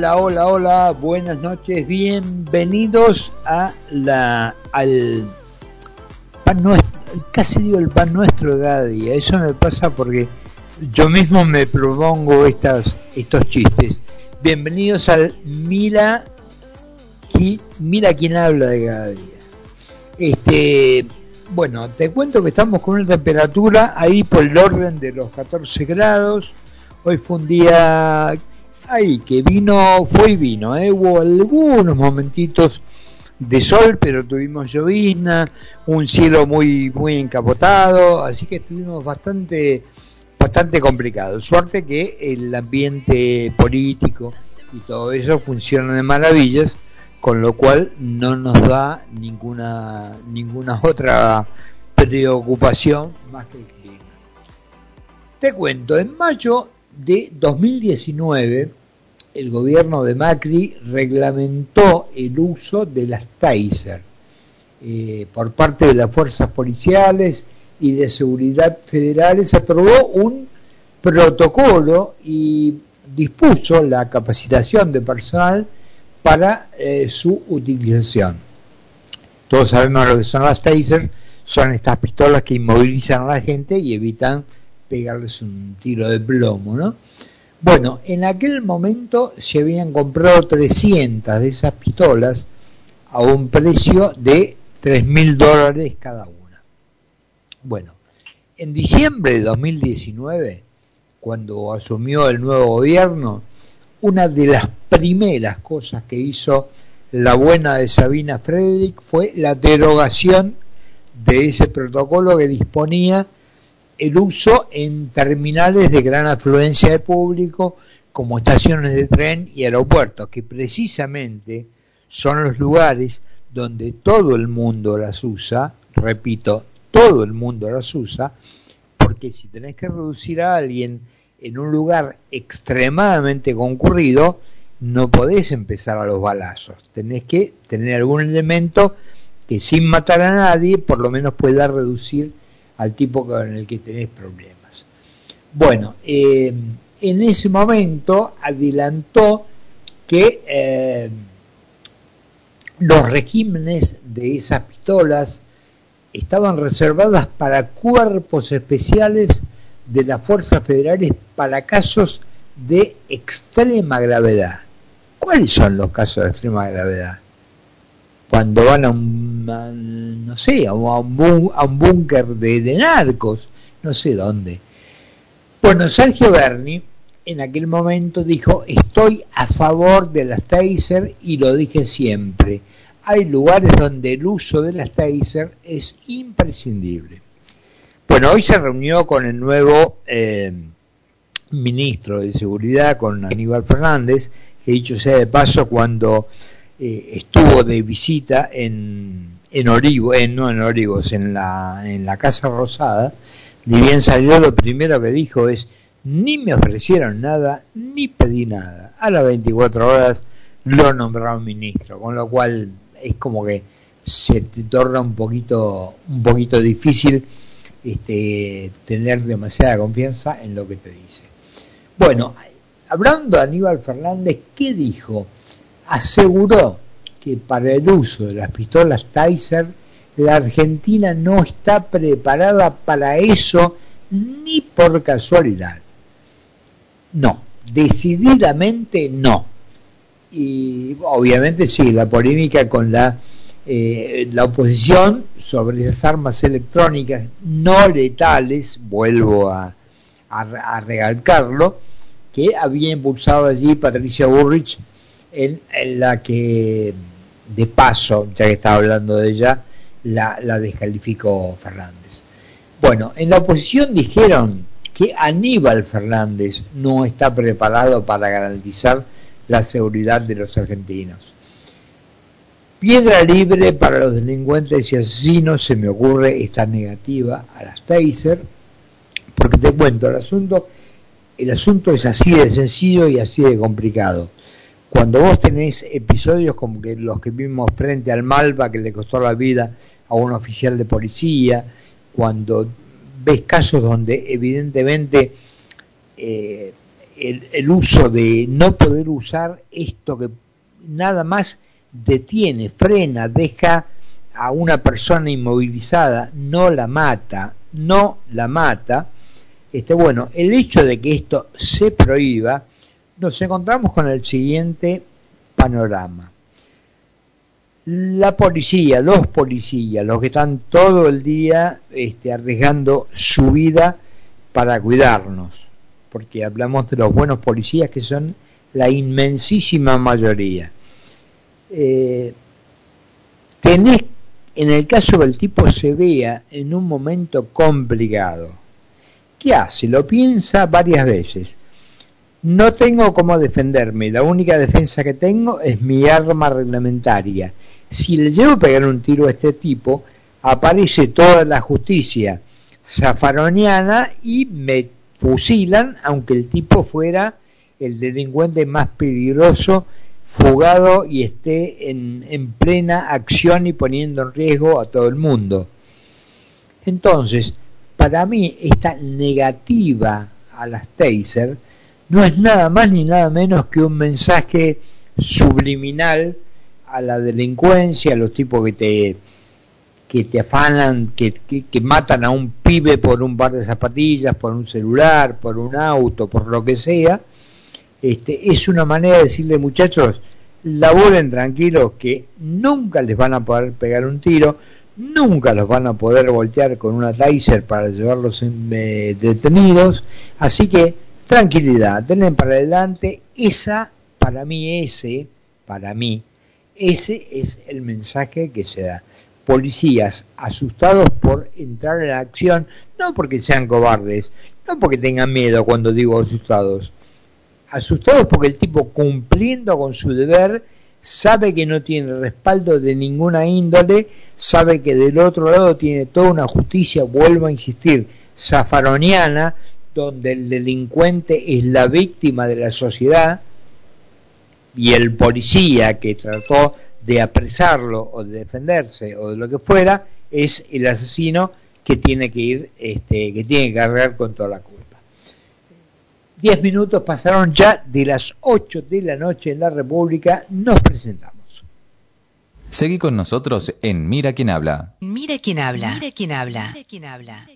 Hola, hola, hola, buenas noches, bienvenidos a la al pan nuestro, casi digo el pan nuestro de cada día. Eso me pasa porque yo mismo me propongo estas estos chistes. Bienvenidos al Mira Mira quién habla de cada día. Este, bueno, te cuento que estamos con una temperatura ahí por el orden de los 14 grados. Hoy fue un día ahí que vino, fue y vino, ¿eh? hubo algunos momentitos de sol, pero tuvimos llovizna, un cielo muy muy encapotado, así que estuvimos bastante bastante complicado. Suerte que el ambiente político y todo eso funciona de maravillas, con lo cual no nos da ninguna ninguna otra preocupación más que el clima. Te cuento, en mayo de 2019 el gobierno de Macri reglamentó el uso de las taser eh, por parte de las fuerzas policiales y de seguridad federales, aprobó un protocolo y dispuso la capacitación de personal para eh, su utilización. Todos sabemos lo que son las taser, son estas pistolas que inmovilizan a la gente y evitan pegarles un tiro de plomo, ¿no? Bueno, en aquel momento se habían comprado 300 de esas pistolas a un precio de 3 mil dólares cada una. Bueno, en diciembre de 2019, cuando asumió el nuevo gobierno, una de las primeras cosas que hizo la buena de Sabina Frederick fue la derogación de ese protocolo que disponía el uso en terminales de gran afluencia de público como estaciones de tren y aeropuertos, que precisamente son los lugares donde todo el mundo las usa, repito, todo el mundo las usa, porque si tenés que reducir a alguien en un lugar extremadamente concurrido, no podés empezar a los balazos, tenés que tener algún elemento que sin matar a nadie por lo menos pueda reducir al tipo con el que tenés problemas. Bueno, eh, en ese momento adelantó que eh, los regímenes de esas pistolas estaban reservadas para cuerpos especiales de las fuerzas federales para casos de extrema gravedad. ¿Cuáles son los casos de extrema gravedad? cuando van a un, no sé, a un, a un búnker de, narcos, no sé dónde. Bueno, Sergio Berni en aquel momento dijo, estoy a favor de las taser y lo dije siempre. Hay lugares donde el uso de las taser es imprescindible. Bueno, hoy se reunió con el nuevo eh, ministro de Seguridad, con Aníbal Fernández, que dicho sea de paso, cuando eh, estuvo de visita en, en Origo, en, no en en la, en la Casa Rosada, ni bien salió, lo primero que dijo es, ni me ofrecieron nada, ni pedí nada. A las 24 horas lo nombraron ministro, con lo cual es como que se te torna un poquito, un poquito difícil este, tener demasiada confianza en lo que te dice. Bueno, hablando de Aníbal Fernández, ¿qué dijo? Aseguró que para el uso de las pistolas Taser la Argentina no está preparada para eso ni por casualidad. No, decididamente no. Y obviamente sí, la polémica con la, eh, la oposición sobre esas armas electrónicas no letales, vuelvo a, a, que había impulsado allí Patricia Burrich en, la que, de paso, ya que estaba hablando de ella, la, descalificó Fernández. Bueno, en la oposición dijeron que Aníbal Fernández no está preparado para garantizar la seguridad de los argentinos. Piedra libre para los delincuentes y asesinos, se me ocurre esta negativa a las Taser, porque te cuento, el asunto, el asunto es así de sencillo y así de complicado cuando vos tenés episodios como que los que vimos frente al Malva que le costó la vida a un oficial de policía, cuando ves casos donde evidentemente eh, el, el uso de no poder usar esto que nada más detiene, frena, deja a una persona inmovilizada, no la mata, no la mata, este, bueno, el hecho de que esto se prohíba, nos encontramos con el siguiente panorama. La policía, los policías, los que están todo el día este, arriesgando su vida para cuidarnos, porque hablamos de los buenos policías que son la inmensísima mayoría. Eh, en el caso que el tipo se vea en un momento complicado, ¿qué hace? Lo piensa varias veces. No tengo cómo defenderme, la única defensa que tengo es mi arma reglamentaria. Si le llevo a pegar un tiro a este tipo, aparece toda la justicia zafaroniana y me fusilan, aunque el tipo fuera el delincuente más peligroso fugado y esté en, en, plena acción y poniendo en riesgo a todo el mundo. Entonces, para mí esta negativa a las taser no es nada más ni nada menos que un mensaje subliminal a la delincuencia, a los tipos que te que te afanan, que, que, matan a un pibe por un par de zapatillas, por un celular, por un auto, por lo que sea, este, es una manera de decirle muchachos, laburen tranquilos que nunca les van a poder pegar un tiro, nunca los van a poder voltear con una taser para llevarlos eh, detenidos, así que tranquilidad, denle para adelante, esa, para mí ese, para mí, ese es el mensaje que se da. Policías asustados por entrar en acción, no porque sean cobardes, no porque tengan miedo cuando digo asustados, asustados porque el tipo cumpliendo con su deber sabe que no tiene respaldo de ninguna índole, sabe que del otro lado tiene toda una justicia, vuelvo a insistir, zafaroniana, donde el delincuente es la víctima de la sociedad y el policía que trató de apresarlo o de defenderse o de lo que fuera es el asesino que tiene que ir, este, que tiene que cargar con toda la culpa. Diez minutos pasaron ya de las ocho de la noche en la República. Nos presentamos. Seguí con nosotros en Mira quién habla. Mira quién habla. Mira quién habla. Mira quién habla.